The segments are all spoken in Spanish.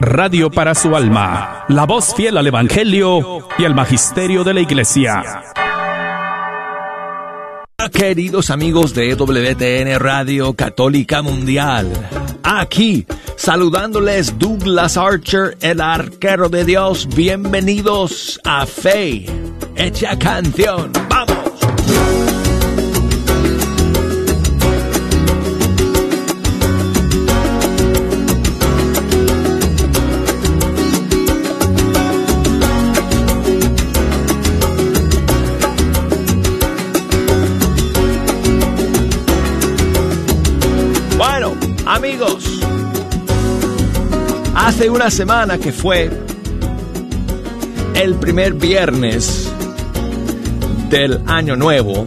Radio para su alma, la voz fiel al Evangelio y al Magisterio de la Iglesia. Queridos amigos de WTN Radio Católica Mundial, aquí saludándoles Douglas Archer, el arquero de Dios, bienvenidos a Fe, hecha canción, vamos. Hace una semana que fue el primer viernes del año nuevo,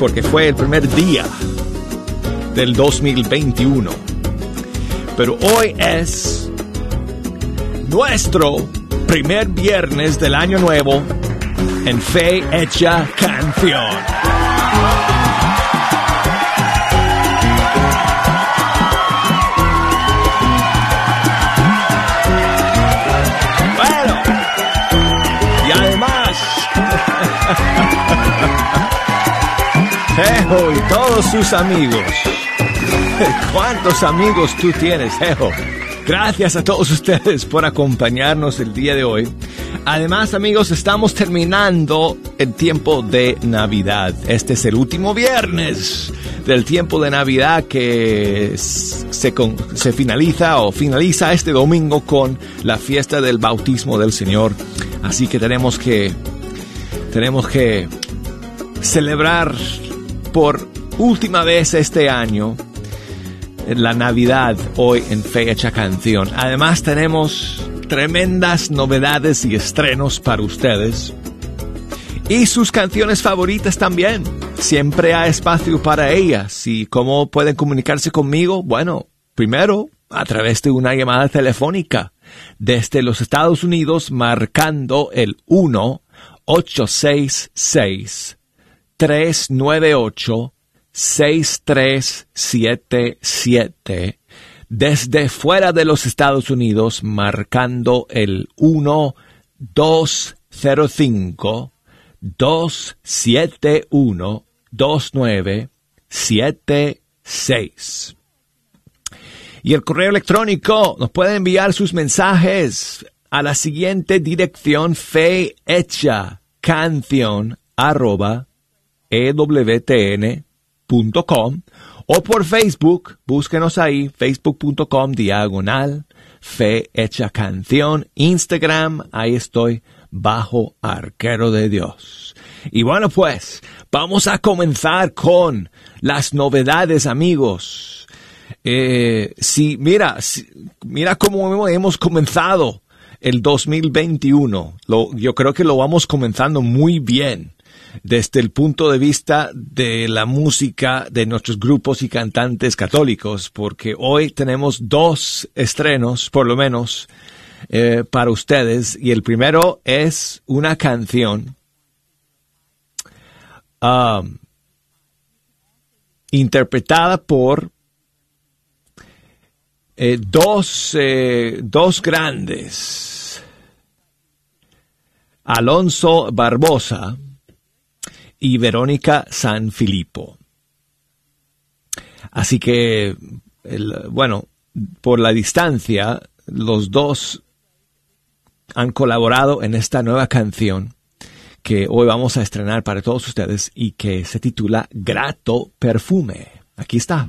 porque fue el primer día del 2021. Pero hoy es nuestro primer viernes del año nuevo en Fe Hecha Canción. Ejo y todos sus amigos. ¿Cuántos amigos tú tienes, Ejo? Gracias a todos ustedes por acompañarnos el día de hoy. Además, amigos, estamos terminando el tiempo de Navidad. Este es el último viernes del tiempo de Navidad que se, finaliza o finaliza este domingo con la fiesta del bautismo del Señor. Así que tenemos que tenemos que celebrar por última vez este año la Navidad hoy en Fecha Canción. Además tenemos tremendas novedades y estrenos para ustedes. Y sus canciones favoritas también. Siempre hay espacio para ellas. ¿Y cómo pueden comunicarse conmigo? Bueno, primero a través de una llamada telefónica desde los Estados Unidos marcando el 1 866 398 6377 desde fuera de los Estados Unidos marcando el 1205 271 2976. Y el correo electrónico nos puede enviar sus mensajes a la siguiente dirección fe hecha canción arroba ewtn.com o por Facebook, búsquenos ahí, facebook.com diagonal fe hecha canción, Instagram, ahí estoy bajo arquero de Dios. Y bueno pues, vamos a comenzar con las novedades amigos. Eh, si, mira, mira cómo hemos comenzado el 2021. Lo, yo creo que lo vamos comenzando muy bien desde el punto de vista de la música de nuestros grupos y cantantes católicos, porque hoy tenemos dos estrenos, por lo menos, eh, para ustedes, y el primero es una canción um, interpretada por eh, dos, eh, dos grandes. Alonso Barbosa y Verónica San Filippo. Así que, bueno, por la distancia, los dos han colaborado en esta nueva canción que hoy vamos a estrenar para todos ustedes y que se titula Grato Perfume. Aquí está.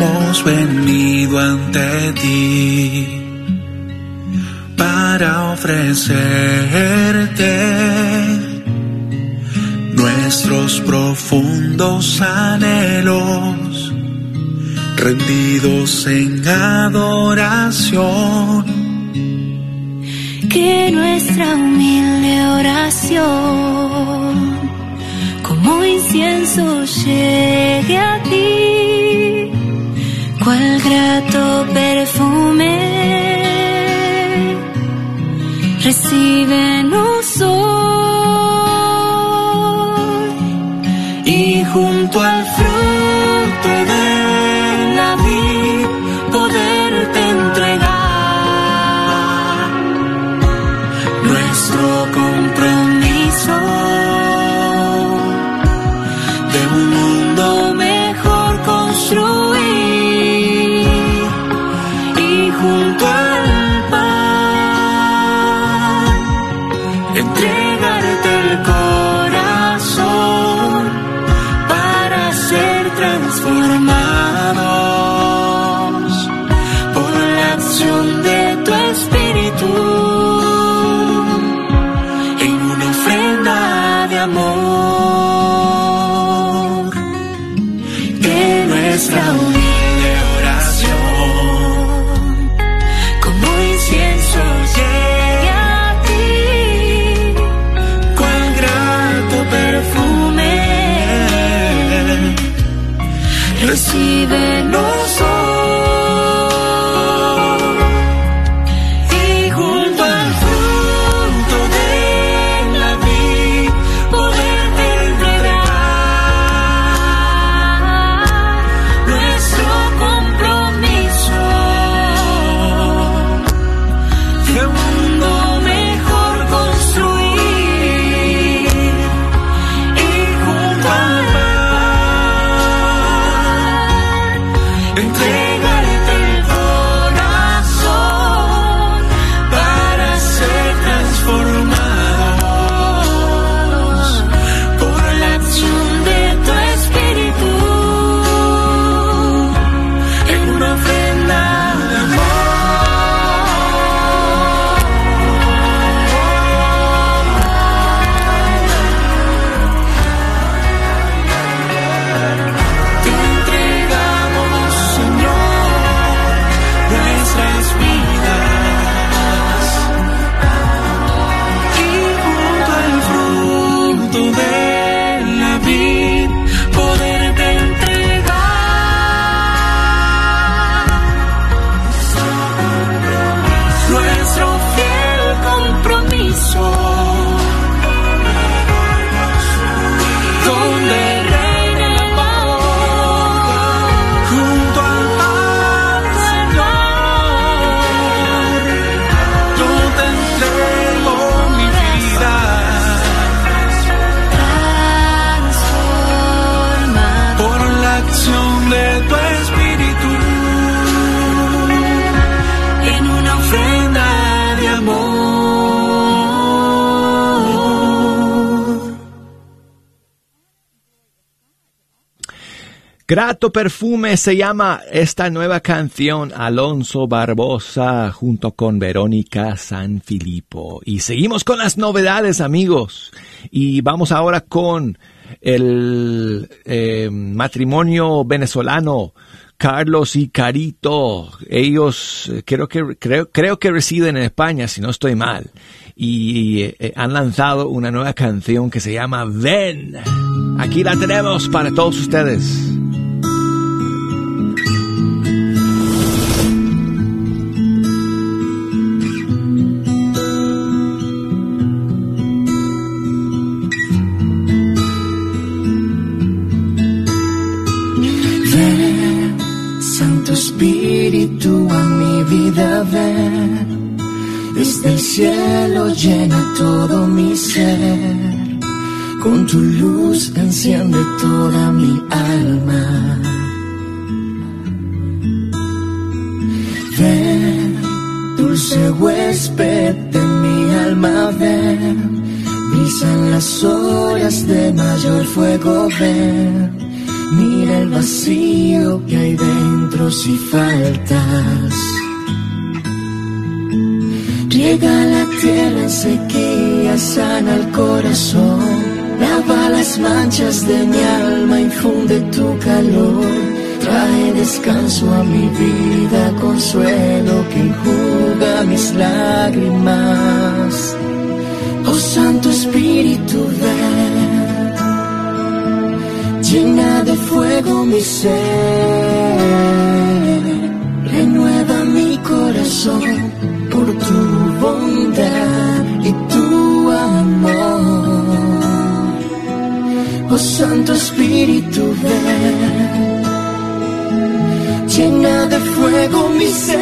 Hemos venido ante ti para ofrecerte nuestros profundos anhelos rendidos en adoración. Que nuestra humilde oración como incienso llegue a ti, cual grato perfume recibe hoy. Grato perfume se llama esta nueva canción Alonso Barbosa junto con Verónica San Filipo. Y seguimos con las novedades amigos. Y vamos ahora con el eh, matrimonio venezolano Carlos y Carito. Ellos eh, creo que creo, creo que residen en España, si no estoy mal. Y eh, han lanzado una nueva canción que se llama Ven. Aquí la tenemos para todos ustedes. Desde el cielo llena todo mi ser. Con tu luz enciende toda mi alma. Ven, dulce huésped de mi alma, ven. Brisan las horas de mayor fuego, ven. Mira el vacío que hay dentro si faltas. Riega la tierra en sequía, sana el corazón. Lava las manchas de mi alma, infunde tu calor. Trae descanso a mi vida, consuelo que enjuga mis lágrimas. Oh Santo Espíritu, ven llena de fuego mi ser, renueva mi corazón por tu bondad y tu amor. Oh Santo Espíritu, ven. Llena de fuego mi ser,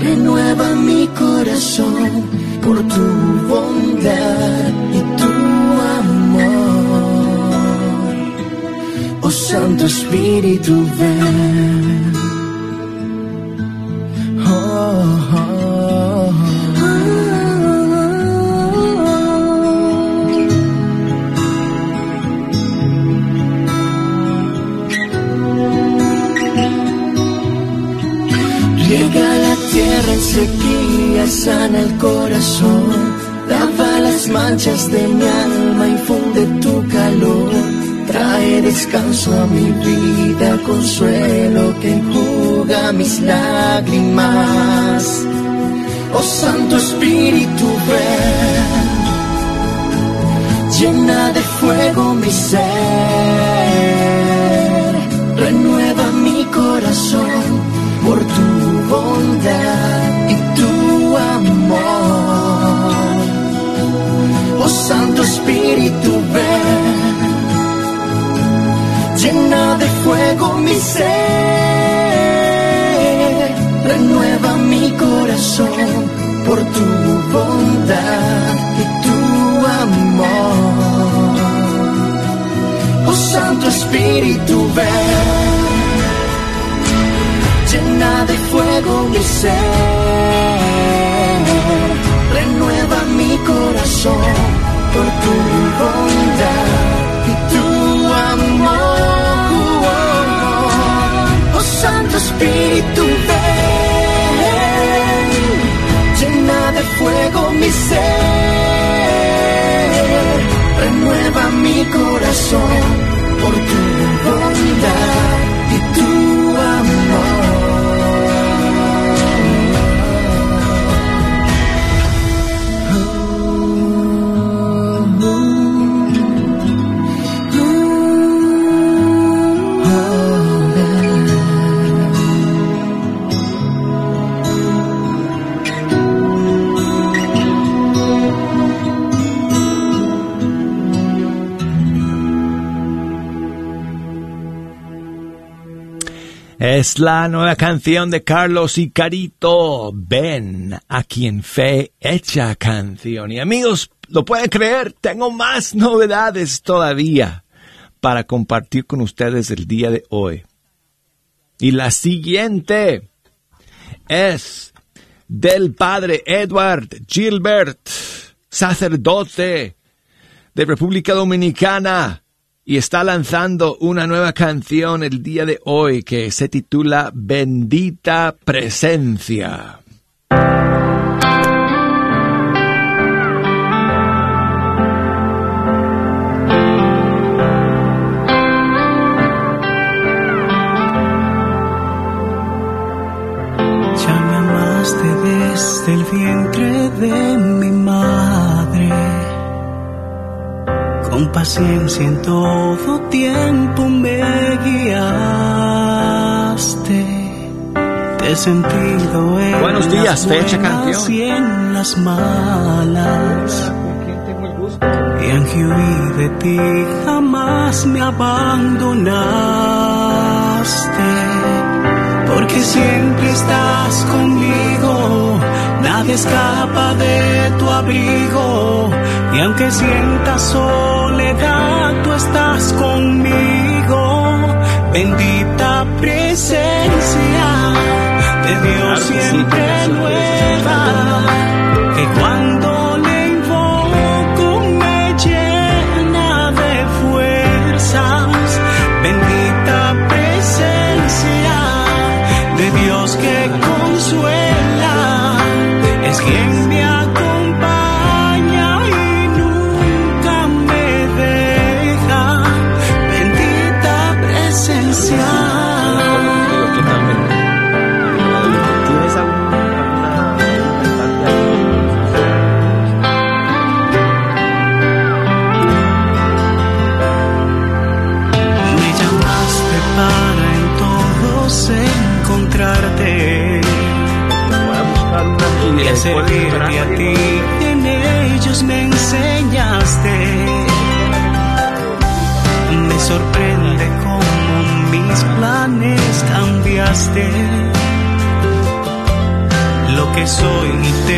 renueva mi corazón por tu bondad y tu amor. Oh Santo Espíritu, ven. Sequía sana el corazón, lava las manchas de mi alma, infunde tu calor, trae descanso a mi vida, consuelo que enjuga mis lágrimas. Oh Santo Espíritu, ven, llena de fuego mi ser, renueva mi corazón por tu bondad Oh Santo Espíritu, ven, llena de fuego mi ser, renueva mi corazón por tu bondad y tu amor. Oh Santo Espíritu, ven, llena de fuego mi ser renueva mi corazón por tu bondad y tu amor. Oh Santo Espíritu, ven, llena de fuego mi ser, renueva mi corazón por tu bondad Es la nueva canción de Carlos y Carito. Ven a quien fe echa canción. Y amigos, lo pueden creer, tengo más novedades todavía para compartir con ustedes el día de hoy. Y la siguiente es del padre Edward Gilbert, sacerdote de República Dominicana y está lanzando una nueva canción el día de hoy que se titula Bendita Presencia. Con paciencia en todo tiempo me guiaste. Te he sentido en Buenos días, las fecha canción. y en las malas. Y aunque huí de ti, jamás me abandonaste. Porque siempre estás conmigo, nadie escapa de tu abrigo. Y aunque sientas soledad, tú estás conmigo. Bendita presencia de Dios siempre nueva. Que servirte a ti. En ellos me enseñaste. Me sorprende cómo mis planes cambiaste. Lo que soy y te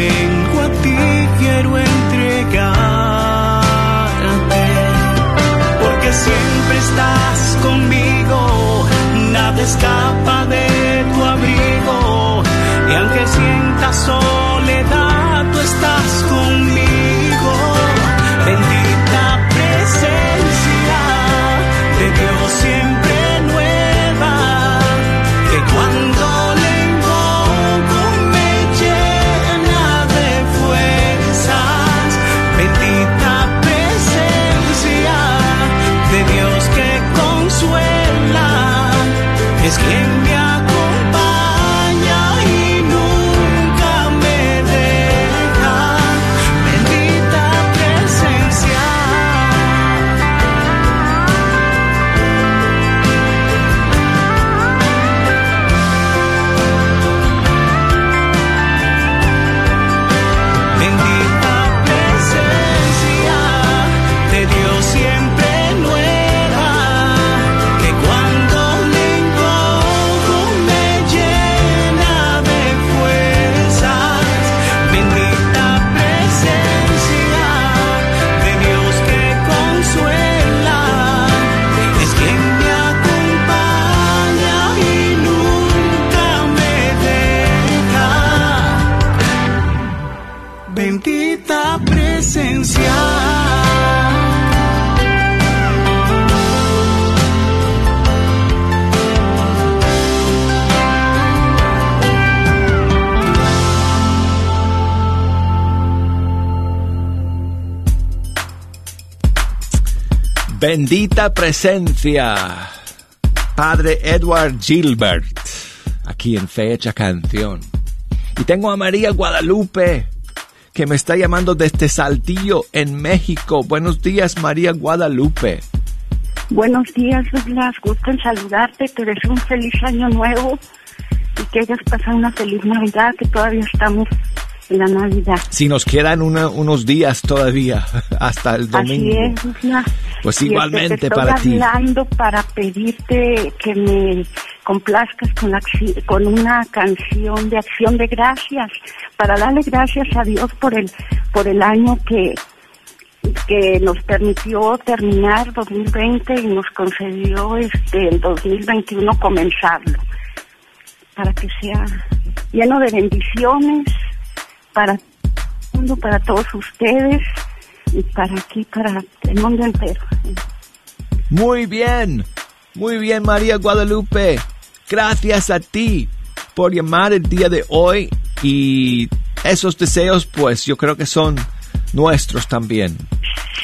Bendita presencia. Padre Edward Gilbert, aquí en Fecha Canción. Y tengo a María Guadalupe, que me está llamando desde Saltillo, en México. Buenos días, María Guadalupe. Buenos días, Douglas. Gusto en saludarte. Te deseo un feliz año nuevo y que hayas pasado una feliz Navidad, que todavía estamos la Navidad. Si nos quedan una- unos días todavía hasta el domingo. Así es. Pues Y, este, igualmente te para ti. hablando para pedirte que me complazcas con, la con una canción de acción de gracias, para darle gracias a Dios por el, por el año que, que nos permitió terminar 2020 y nos concedió este el 2021 comenzarlo para que sea lleno de bendiciones para el mundo, para todos ustedes y para aquí, para el mundo entero. Muy bien, muy bien María Guadalupe. Gracias a ti por llamar el día de hoy y esos deseos pues yo creo que son nuestros también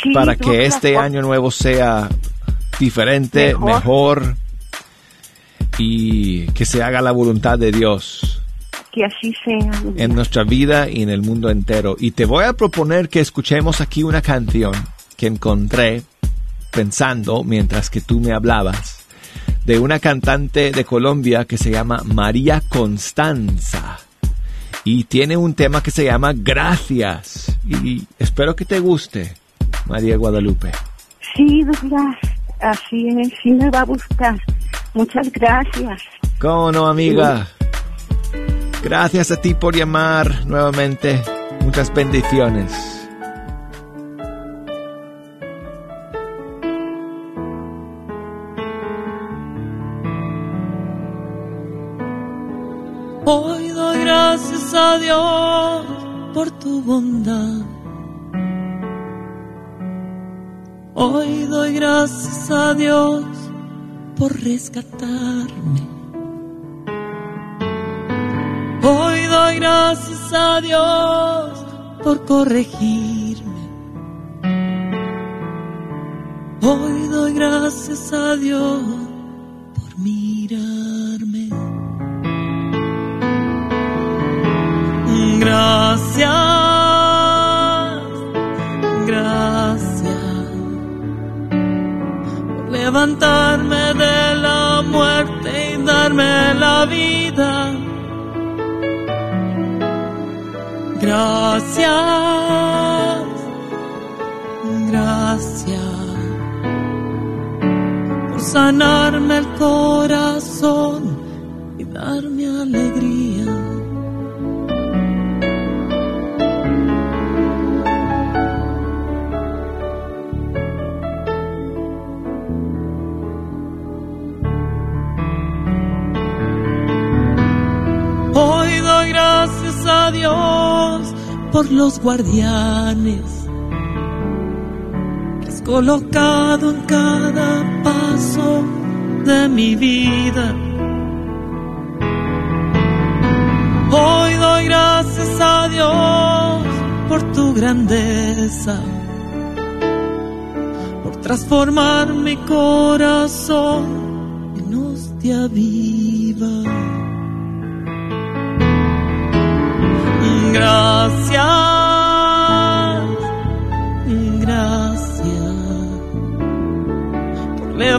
Sí, para que este año nuevo sea diferente, Mejor. mejor y que se haga la voluntad de Dios Que así sea. en nuestra vida y en el mundo entero. Y te voy a proponer que escuchemos aquí una canción que encontré pensando mientras que tú me hablabas de una cantante de Colombia que se llama María Constanza y tiene un tema que se llama Gracias y espero que te guste María Guadalupe. Sí, Douglas, así es, sí me va a gustar. Muchas gracias. ¿Cómo no, amiga? Gracias a ti por llamar nuevamente. Muchas bendiciones. Hoy doy gracias a Dios por tu bondad. Hoy doy gracias a Dios por rescatarme. Doy gracias a Dios por corregirme. Hoy doy gracias a Dios por mirarme. Gracias, gracias por levantarme de la muerte y darme la vida. Gracias, gracias por sanarme el corazón por los guardianes que has colocado en cada paso de mi vida. Hoy doy gracias a Dios por tu grandeza, por transformar mi corazón en hostia viva.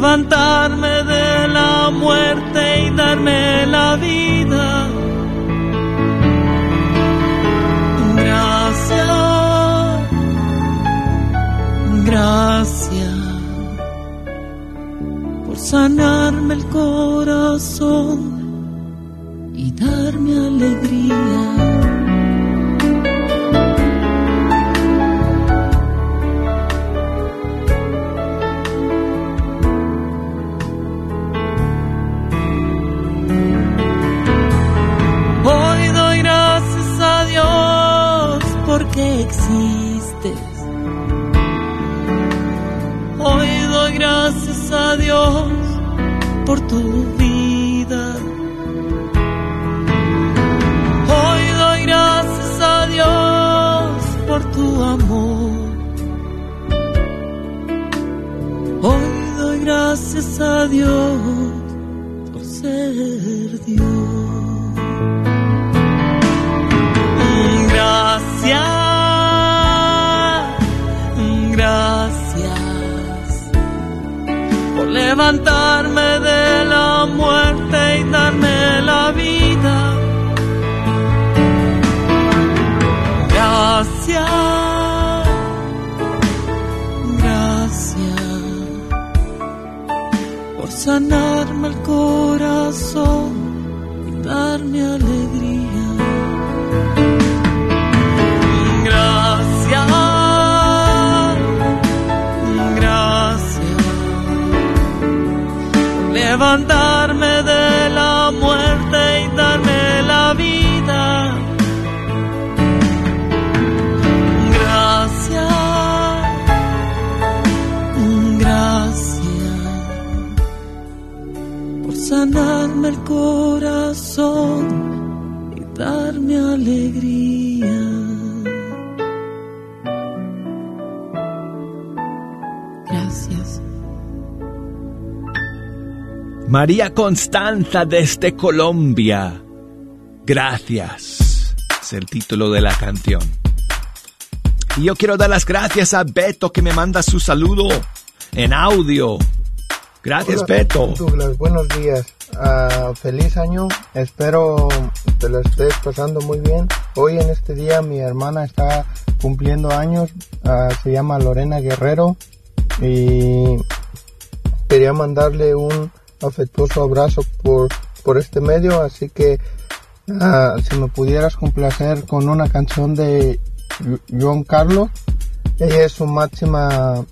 Levantarme de la muerte y darme la vida. Gracias, gracias por sanarme el corazón y darme alegría. Por tu vida. Hoy doy gracias a Dios por tu amor. Hoy doy gracias a Dios levantarme de la muerte y darme la vida. Gracias, gracias por sanarme el corazón y darme alegría. María Constanza desde Colombia. Gracias. Es el título de la canción. Y yo quiero dar las gracias a Beto que me manda su saludo en audio. Gracias, Hola, Beto. Douglas, buenos días. Ah, feliz año. Espero te lo estés pasando muy bien. Hoy en este día mi hermana está cumpliendo años. Ah, se llama Lorena Guerrero. Y quería mandarle un afectuoso abrazo por, por este medio. Así que ah, si me pudieras complacer con una canción de John Carlos. Ella es su máxima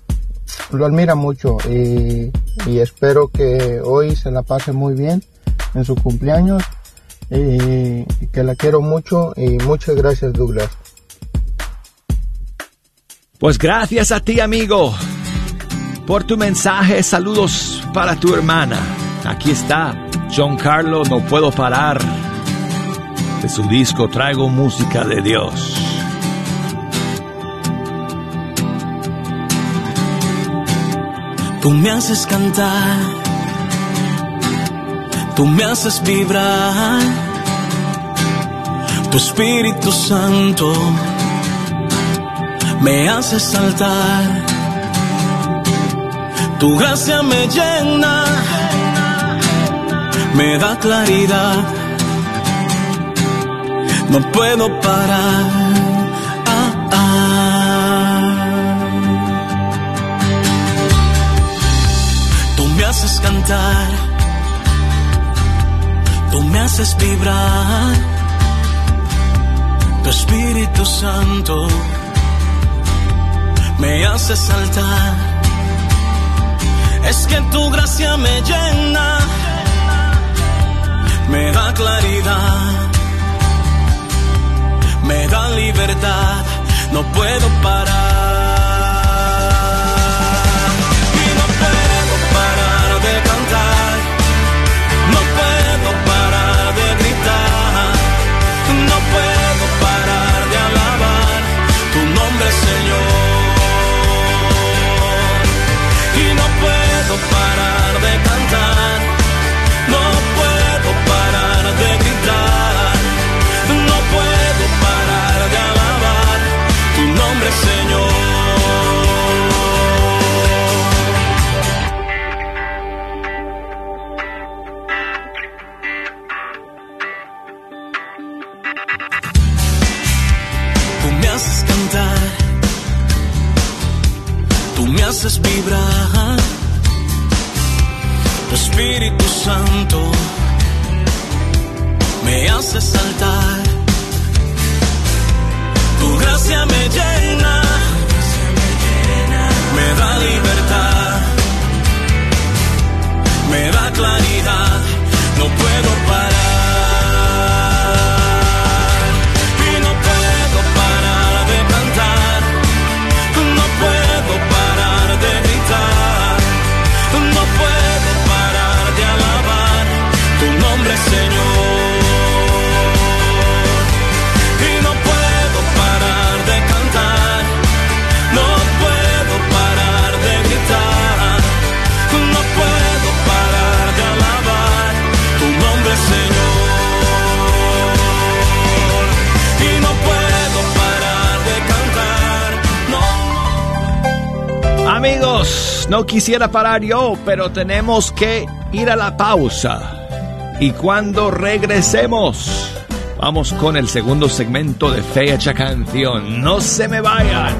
lo admira mucho y, espero que hoy se la pase muy bien en su cumpleaños y que la quiero mucho y muchas gracias Douglas. Pues gracias a ti, amigo, por tu mensaje. Saludos para tu hermana. Aquí está, John Carlo, no puedo parar. De su disco traigo música de Dios. Tú me haces cantar, tú me haces vibrar, tu Espíritu Santo me hace saltar, tu gracia me llena, me da claridad, no puedo parar. Ah, ah. Tú me haces cantar, Tú me haces vibrar, tu Espíritu Santo me hace saltar. Es que tu gracia me llena, me da claridad, me da libertad, no puedo parar. Tu Espíritu Santo me hace saltar. Tu gracia me llena, me da libertad, me da claridad. No puedo parar. Amigos, no quisiera parar yo, pero tenemos que ir a la pausa. Y cuando regresemos, vamos con el segundo segmento de Fecha Canción. No se me vayan.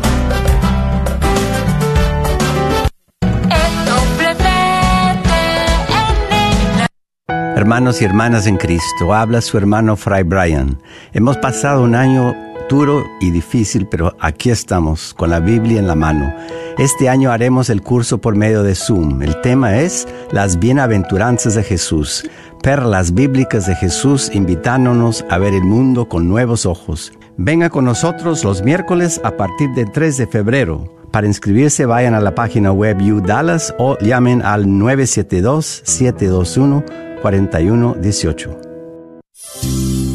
Hermanos y hermanas en Cristo, habla su hermano Fray Brian. Hemos pasado un año duro y difícil, pero aquí estamos con la Biblia en la mano. Este año haremos el curso por medio de Zoom. El tema es las bienaventuranzas de Jesús, perlas bíblicas de Jesús invitándonos a ver el mundo con nuevos ojos. Venga con nosotros los miércoles a partir del 3 de febrero. Para inscribirse vayan a la página web Dallas o llamen al 972-721-4118.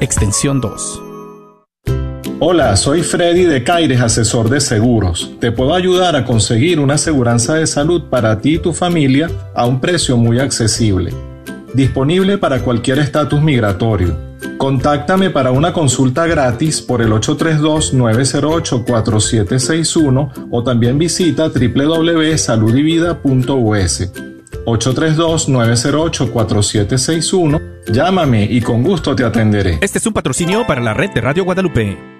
extensión 2. Hola, soy Freddy de Caires, asesor de seguros. Te puedo ayudar a conseguir una aseguranza de salud para ti y tu familia a un precio muy accesible. Disponible para cualquier estatus migratorio. Contáctame para una consulta gratis por el 832-908-4761 o también visita www.saludivida.us. 832-908-4761. Llámame y con gusto te atenderé. Este es un patrocinio para la red de Radio Guadalupe.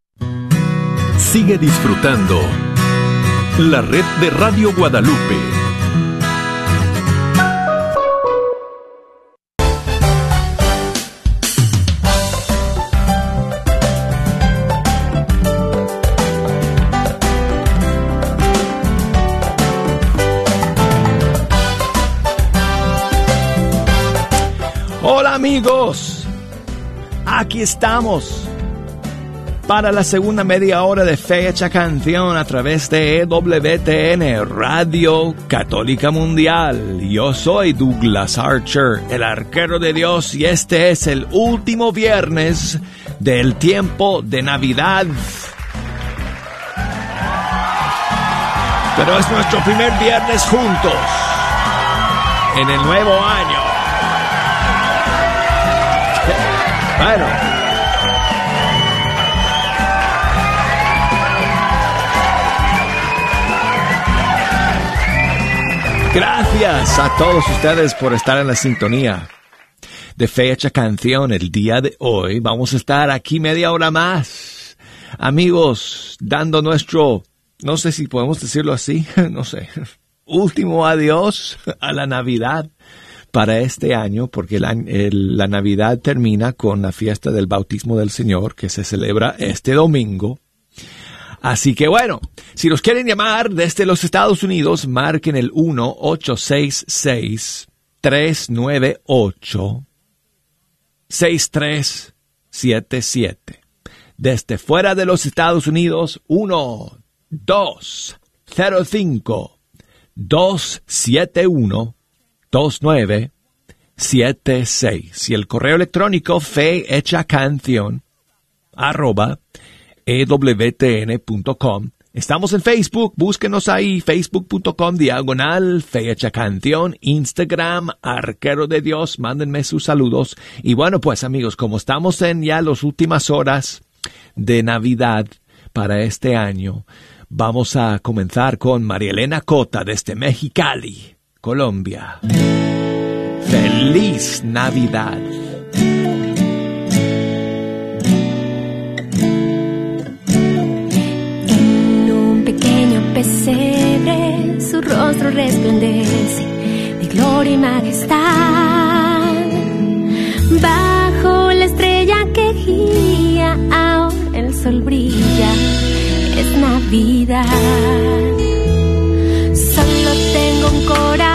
Sigue disfrutando la red de Radio Guadalupe. Hola amigos, aquí estamos para la segunda media hora de Fecha Canción a través de EWTN, Radio Católica Mundial. Yo soy Douglas Archer, el arquero de Dios, y este es el último viernes del tiempo de Navidad. Pero es nuestro primer viernes juntos en el nuevo año. Bueno. Gracias a todos ustedes por estar en la sintonía de Fecha Canción el día de hoy. Vamos a estar aquí media hora más. Amigos, dando nuestro, no sé si podemos decirlo así, no sé, último adiós a la Navidad para este año, porque la, la Navidad termina con la fiesta del bautismo del Señor, que se celebra este domingo. Así que bueno, si nos quieren llamar desde los Estados Unidos, marquen el 1-866-398-6377. Desde fuera de los Estados Unidos, 1-205-271-2976. Y el correo electrónico fe hecha canción arroba ewtn.com. Estamos en Facebook, búsquenos ahí, facebook.com diagonal, fecha canción, Instagram, arquero de Dios, mándenme sus saludos. Y bueno, pues amigos, como estamos en ya las últimas horas de Navidad para este año, vamos a comenzar con María Elena Cota desde Mexicali, Colombia. Feliz Navidad. Su rostro resplandece de gloria y majestad. Bajo la estrella que guía, ahora el sol brilla, es Navidad. Solo tengo un corazón.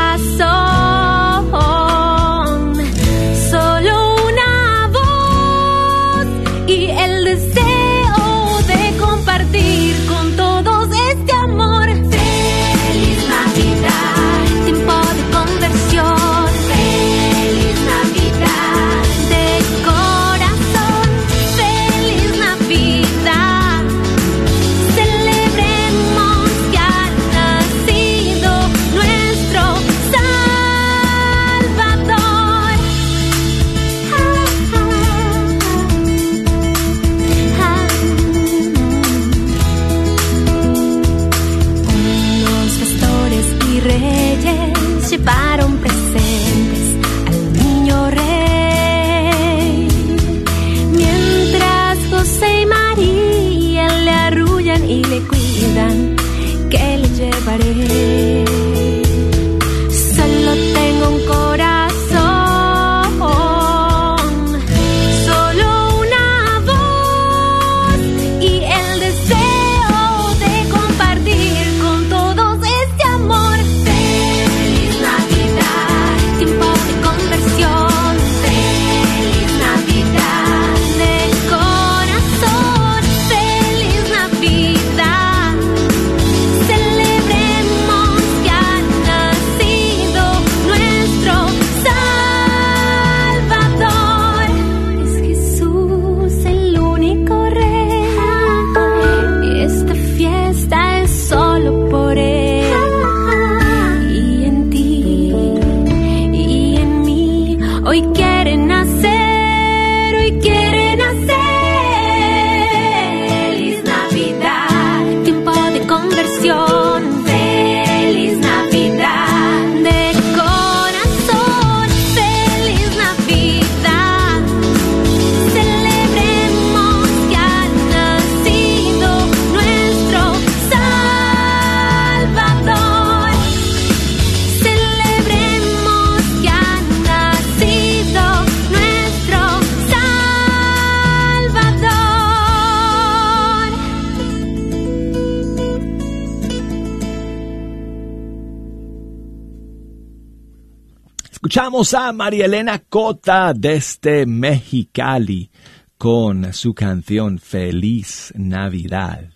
A María Elena Cota desde Mexicali con su canción Feliz Navidad.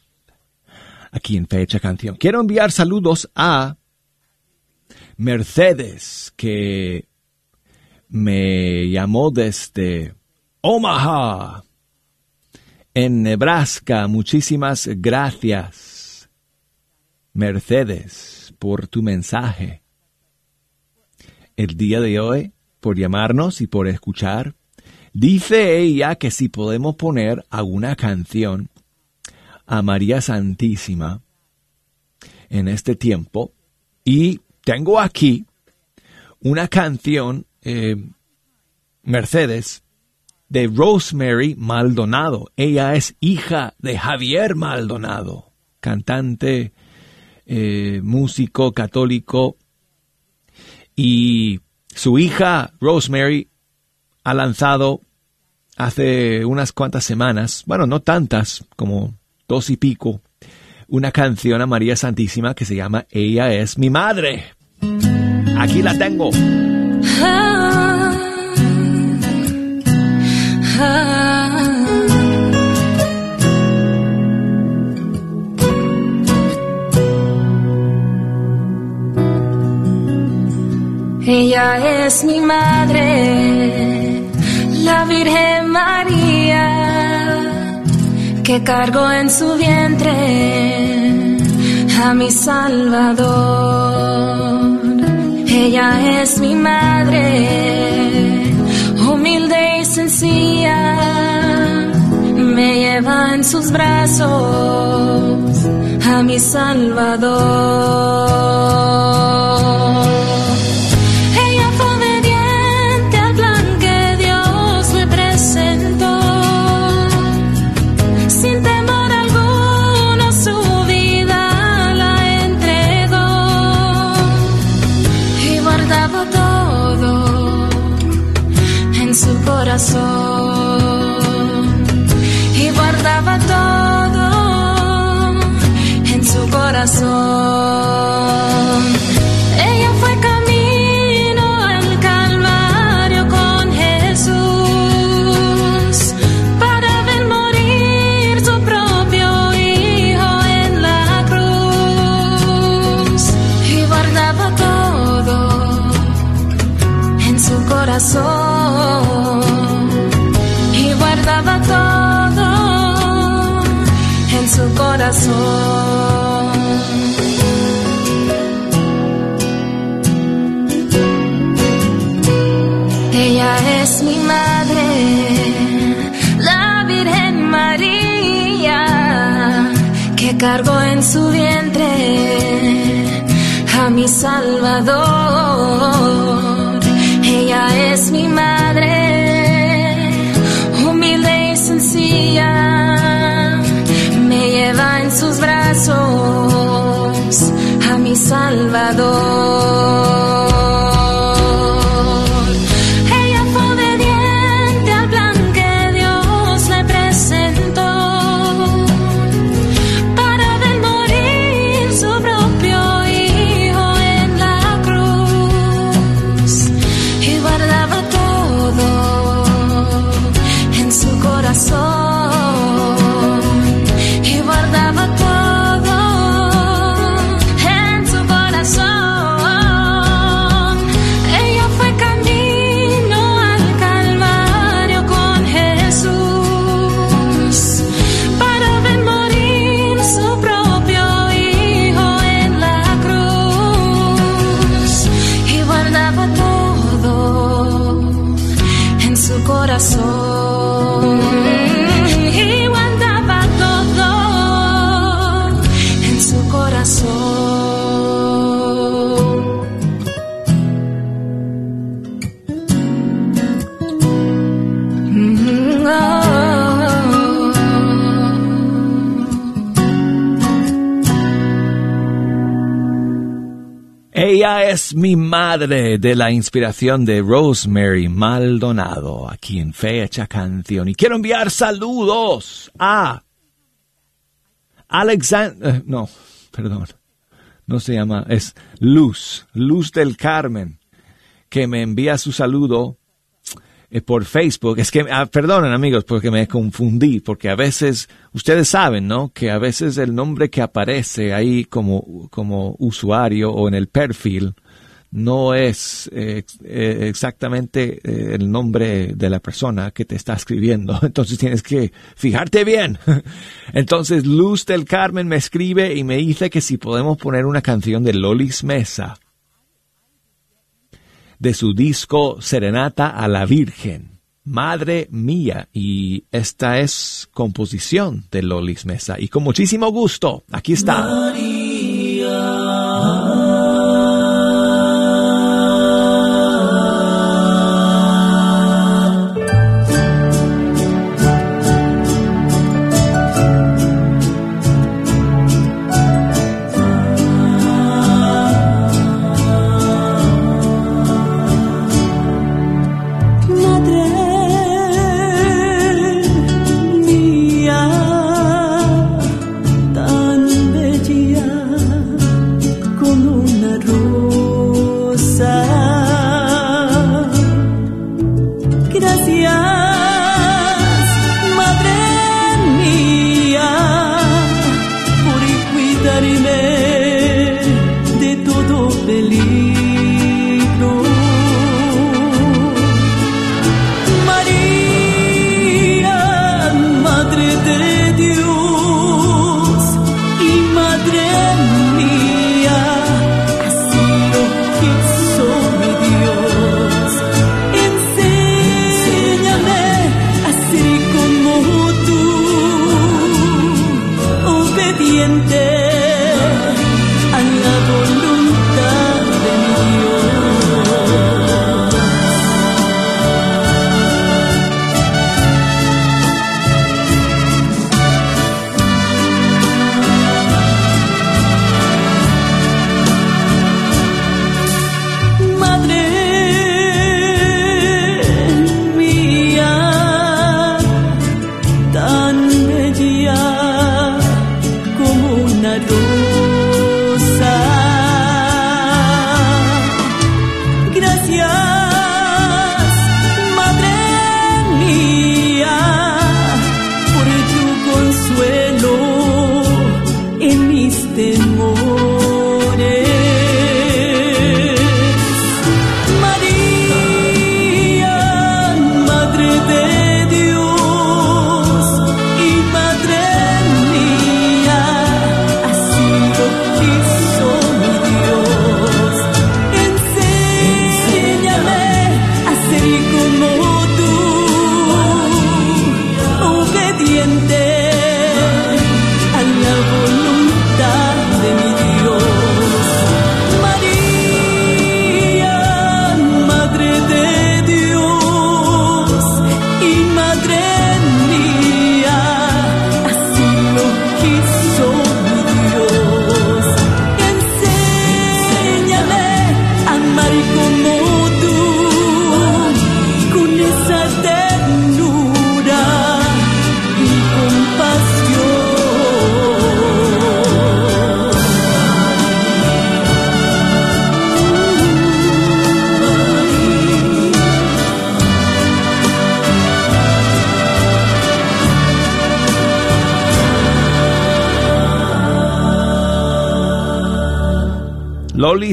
Aquí en Fecha Canción. Quiero enviar saludos a Mercedes, que me llamó desde Omaha, en Nebraska. Muchísimas gracias, Mercedes, por tu mensaje el día de hoy por llamarnos y por escuchar. Dice ella que si podemos poner alguna canción a María Santísima en este tiempo. Y tengo aquí una canción, eh, Mercedes, de Rosemary Maldonado. Ella es hija de Javier Maldonado, cantante, eh, músico católico y su hija Rosemary ha lanzado hace unas cuantas semanas, bueno, no tantas, como dos y pico, una canción a María Santísima que se llama Ella es mi madre. Aquí la tengo. Ah, ah. Ella es mi madre, la Virgen María, que cargó en su vientre a mi Salvador. Ella es mi madre, humilde y sencilla, me lleva en sus brazos a mi Salvador. Mi madre de la inspiración de Rosemary Maldonado aquí en Fecha Canción. Y quiero enviar saludos a Alexander, no, perdón, no se llama, es Luz, Luz del Carmen, que me envía su saludo eh, por Facebook. Es que, ah, perdonen amigos, porque me confundí, porque a veces, ustedes saben, ¿no? Que a veces el nombre que aparece ahí como, como usuario o en el perfil no es eh, eh, exactamente eh, el nombre de la persona que te está escribiendo. Entonces tienes que fijarte bien. Entonces Luz del Carmen me escribe y me dice que si podemos poner una canción de Lolis Mesa de su disco Serenata a la Virgen. Madre mía, y esta es composición de Lolis Mesa. Y con muchísimo gusto, aquí está.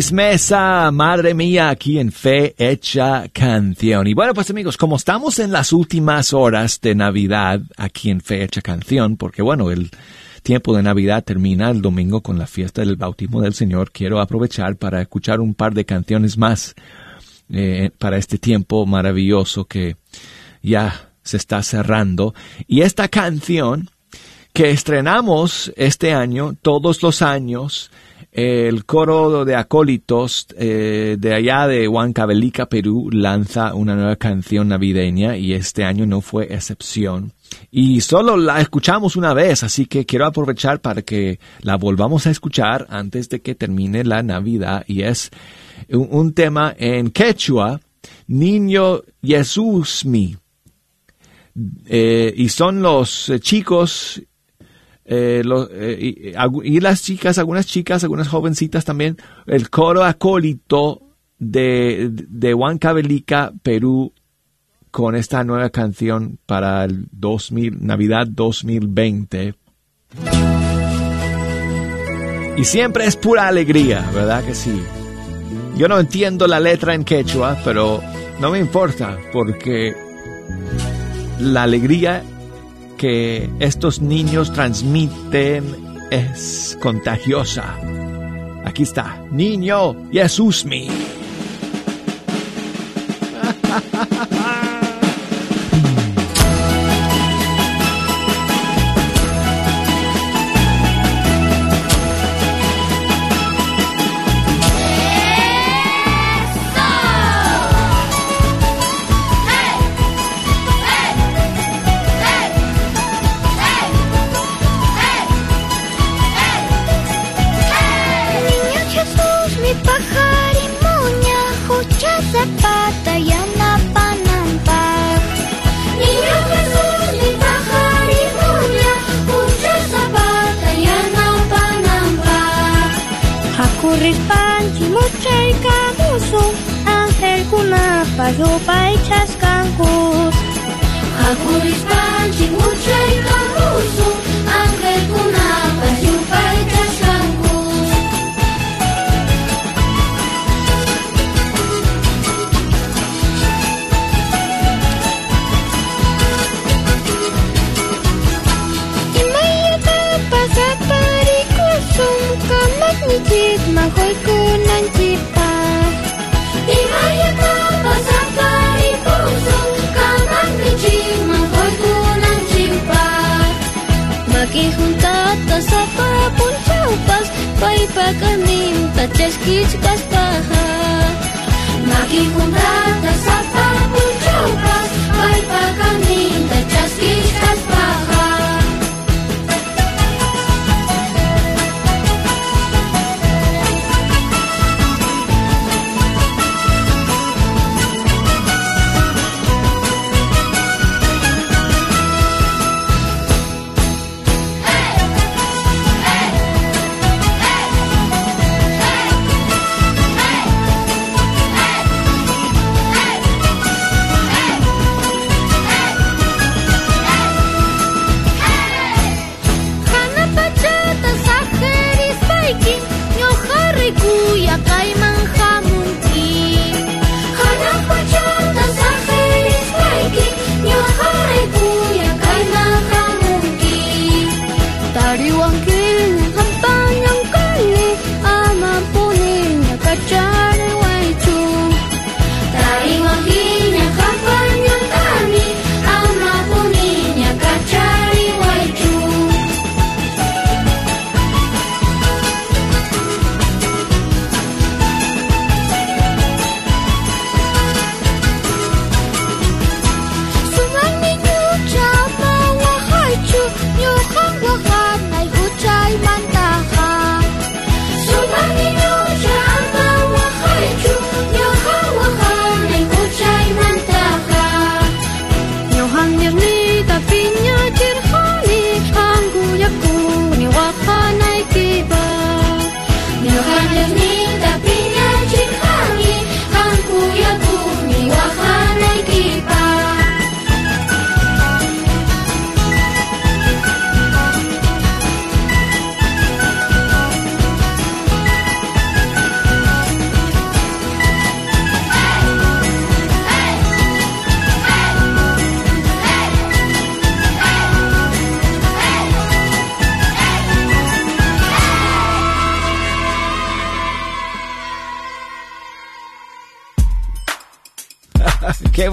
Lolis Mesa, madre mía, aquí en Fe Hecha Canción. Y bueno, pues amigos, como estamos en las últimas horas de Navidad aquí en Fe Hecha Canción, porque bueno, el tiempo de Navidad termina el domingo con la fiesta del bautismo del Señor, quiero aprovechar para escuchar un par de canciones más eh, para este tiempo maravilloso que ya se está cerrando. Y esta canción que estrenamos este año, todos los años, el coro de acólitos eh, de allá de Huancavelica, Perú, lanza una nueva canción navideña y este año no fue excepción. Y solo la escuchamos una vez, así que quiero aprovechar para que la volvamos a escuchar antes de que termine la Navidad. Y es un, tema en quechua, Niño Jesús mi. Eh, y son los eh, chicos eh, y, las chicas, algunas chicas, algunas jovencitas también, el coro acólito de, de Huancavelica, Perú, con esta nueva canción para el 2000, Navidad 2020. Y siempre es pura alegría, ¿verdad que sí? Yo no entiendo la letra en quechua, pero no me importa, porque la alegría que estos niños transmiten es contagiosa. Aquí está, niño Jesús mío.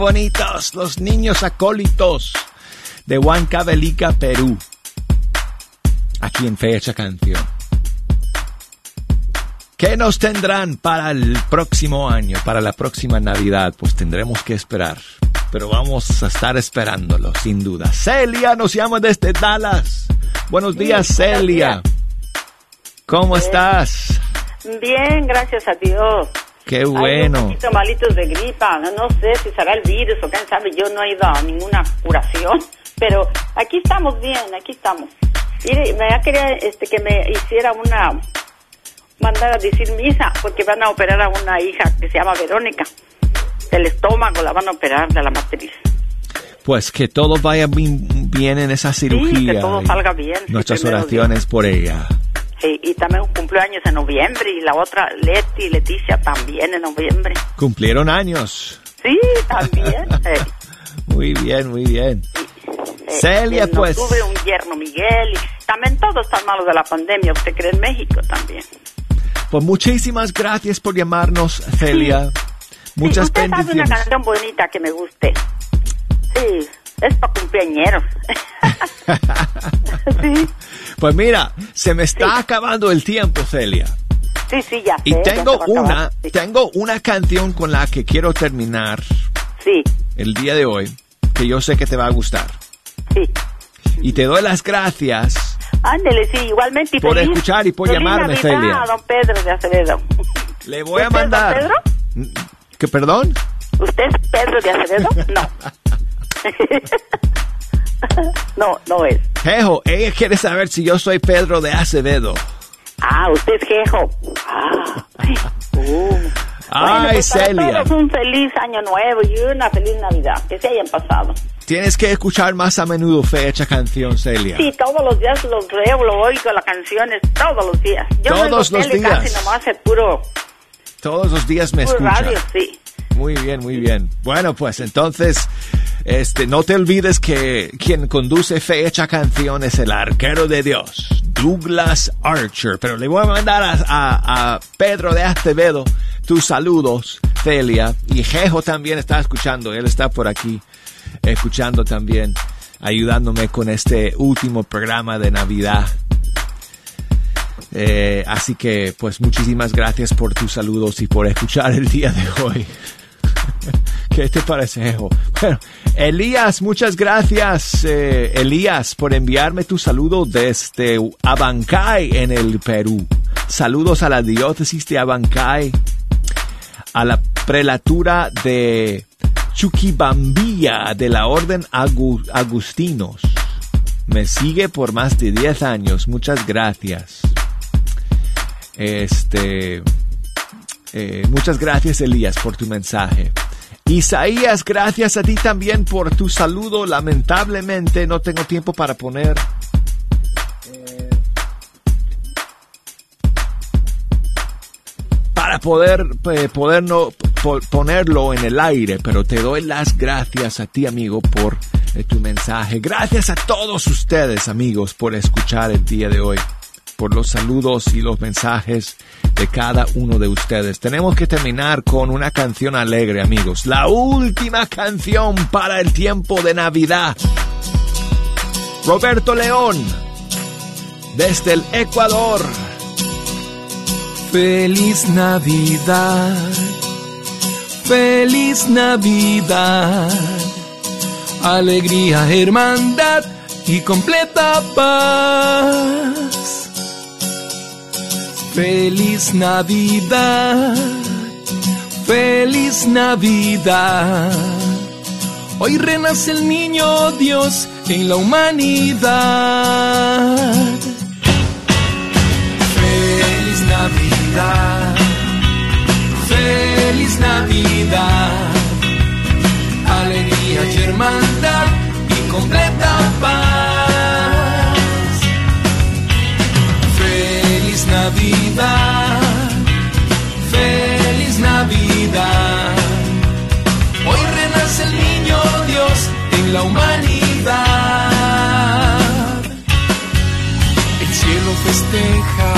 bonitos! Los niños acólitos de Huancavelica, Perú. Aquí en Fecha Canción. ¿Qué nos tendrán para el próximo año, para la próxima Navidad? Pues tendremos que esperar. Pero vamos a estar esperándolo, sin duda. Celia nos llama desde Dallas. Buenos días, Celia. ¿Cómo estás? Bien, gracias a Dios. Qué bueno. un poquito malitos de gripa. No, no sé si será el virus o quién sabe. Yo no he ido a ninguna curación. Pero aquí estamos bien, aquí estamos. Mire, me quería este, que me hiciera una mandar a decir misa porque van a operar a una hija que se llama Verónica. Del estómago la van a operar de la matriz. Pues que todo vaya bien, bien en esa cirugía. Sí, que todo y salga bien. Nuestras oraciones por ella. Sí, y también cumpleaños en noviembre y la otra Leti, Leticia también en noviembre. Cumplieron años. Sí, también. Eh, Muy bien, muy bien. eh, Celia, en pues. Tuve un yerno Miguel y también todos están malos de la pandemia. Usted cree en México también. Pues muchísimas gracias por llamarnos, Celia. Muchas Usted sabe una bendiciones. canción bonita que me guste. Sí, es para cumpleañeros. Pues mira, se me está acabando el tiempo, Celia. Sí, sí, ya sé. Y tengo acabar. una, tengo una canción con la que quiero terminar Sí. el día de hoy, que yo sé que te va a gustar. Sí. Y te doy las gracias Ándele, sí, igualmente. y por feliz- escuchar y por llamarme, Navidad Celia. a don Pedro de Acevedo. Le voy a ¿Usted es don mandar. Pedro? ¿Que perdón? ¿Usted es Pedro de Acevedo? No. no, no es. Jejo, ella quiere saber si yo soy Pedro de Acevedo. Ah, usted es Jejo. Ah. Uh. Ay, bueno, pues Celia. todos un feliz año nuevo y una feliz Navidad. Que se hayan pasado. Tienes que escuchar más a menudo fecha canción, Celia. Sí, todos los días los veo, lo oigo, las canciones, todos los días. Yo Todos los días. Casi nomás el puro, Todos los días me escuchas. radio, sí. Muy bien, muy bien. Bueno, pues entonces, este, no te olvides que quien conduce Fecha Canción es el arquero de Dios, Douglas Archer. Pero le voy a mandar a, Pedro de Acevedo tus saludos, Celia. Y Jejo también está escuchando, él está por aquí escuchando también, ayudándome con este último programa de Navidad. Eh, así que, pues muchísimas gracias por tus saludos y por escuchar el día de hoy. ¿Qué te parece, Jejo? Bueno, Elías, muchas gracias, eh, Elías, por enviarme tu saludo desde Abancay, en el Perú. Saludos a la diócesis de Abancay, a la prelatura de Chuquibambilla de la Orden Agu- Agustinos. Me sigue por más de 10 años. Muchas gracias. Este. eh, muchas gracias, Elías, por tu mensaje. Isaías, gracias a ti también por tu saludo. Lamentablemente no tengo tiempo para poner. eh, para poder, eh, poder no- po- ponerlo en el aire, pero te doy las gracias a ti, amigo, por eh, tu mensaje. Gracias a todos ustedes, amigos, por escuchar el día de hoy, por los saludos y los mensajes de cada uno de ustedes. Tenemos que terminar con una canción alegre, amigos. La última canción para el tiempo de Navidad. Roberto León, desde el Ecuador. Feliz Navidad, feliz Navidad, alegría, hermandad y completa paz. Feliz Navidad, feliz Navidad. Hoy renace el niño Dios en la humanidad. Feliz Navidad, feliz Navidad, alegría y hermandad y completa paz. Navidad, feliz Navidad, hoy renace el niño Dios en la humanidad. El cielo festeja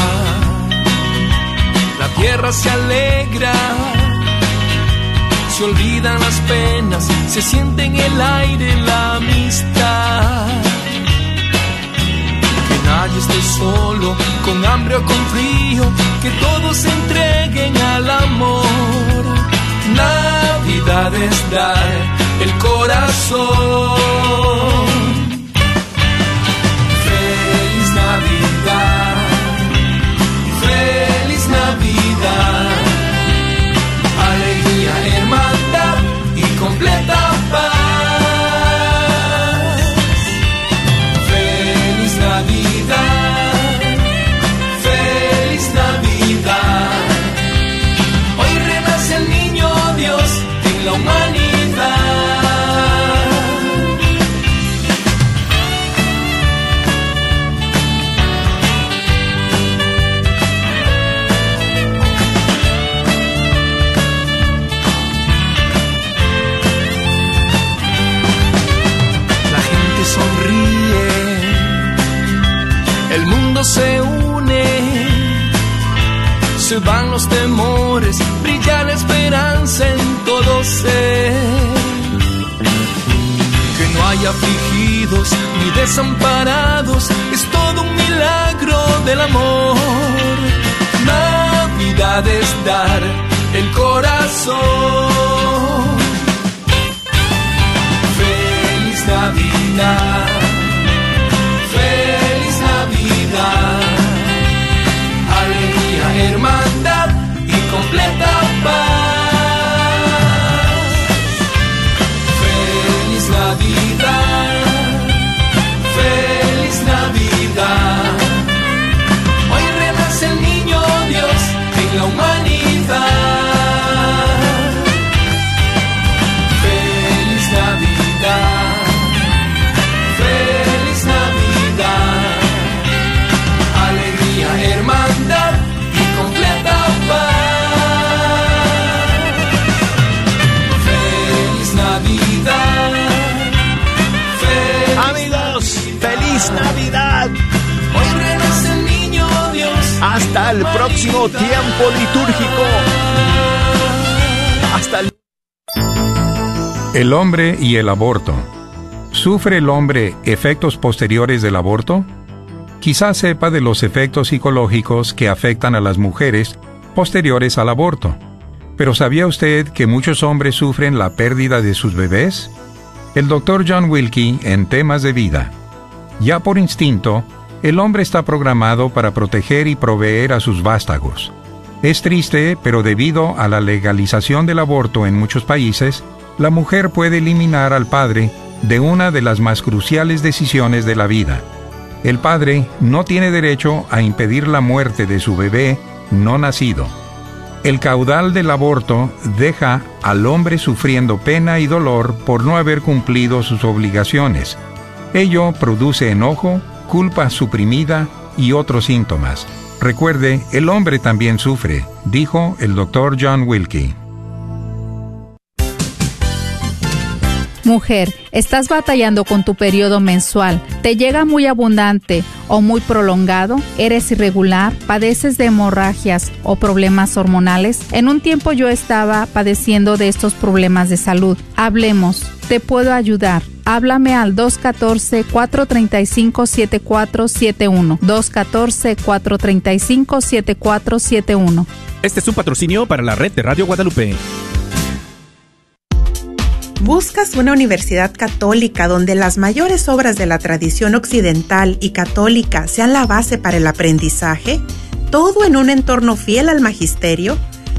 la tierra se alegra, se olvidan las penas, se siente en el aire la amistad. Esté solo, con hambre o con frío, que todos se entreguen al amor. Navidad es dar el corazón. Feliz Navidad, feliz Navidad, van los temores, brilla la esperanza en todo ser. Que no haya afligidos ni desamparados, es todo un milagro del amor. Navidad es dar el corazón. Próximo tiempo litúrgico. Hasta el El hombre y el aborto. ¿Sufre el hombre efectos posteriores del aborto? Quizás sepa de los efectos psicológicos que afectan a las mujeres posteriores al aborto. Pero ¿sabía usted que muchos hombres sufren la pérdida de sus bebés? El doctor John Wilkie en temas de vida. Ya por instinto, el hombre está programado para proteger y proveer a sus vástagos. Es triste, pero debido a la legalización del aborto en muchos países, la mujer puede eliminar al padre de una de las más cruciales decisiones de la vida. El padre no tiene derecho a impedir la muerte de su bebé no nacido. El caudal del aborto deja al hombre sufriendo pena y dolor por no haber cumplido sus obligaciones. Ello produce enojo, culpa suprimida y otros síntomas. Recuerde, el hombre también sufre, dijo el doctor John Wilkie. Mujer, ¿estás batallando con tu periodo mensual? ¿Te llega muy abundante o muy prolongado? ¿Eres irregular? ¿Padeces de hemorragias o problemas hormonales? En un tiempo yo estaba padeciendo de estos problemas de salud. Hablemos, te puedo ayudar. Háblame al 214-435-7471. 214-435-7471. Este es un patrocinio para la red de Radio Guadalupe. ¿Buscas una universidad católica donde las mayores obras de la tradición occidental y católica sean la base para el aprendizaje? ¿Todo en un entorno fiel al magisterio?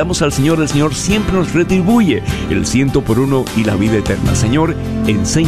damos al Señor, el Señor siempre nos retribuye el ciento por uno y la vida eterna. Señor, enseña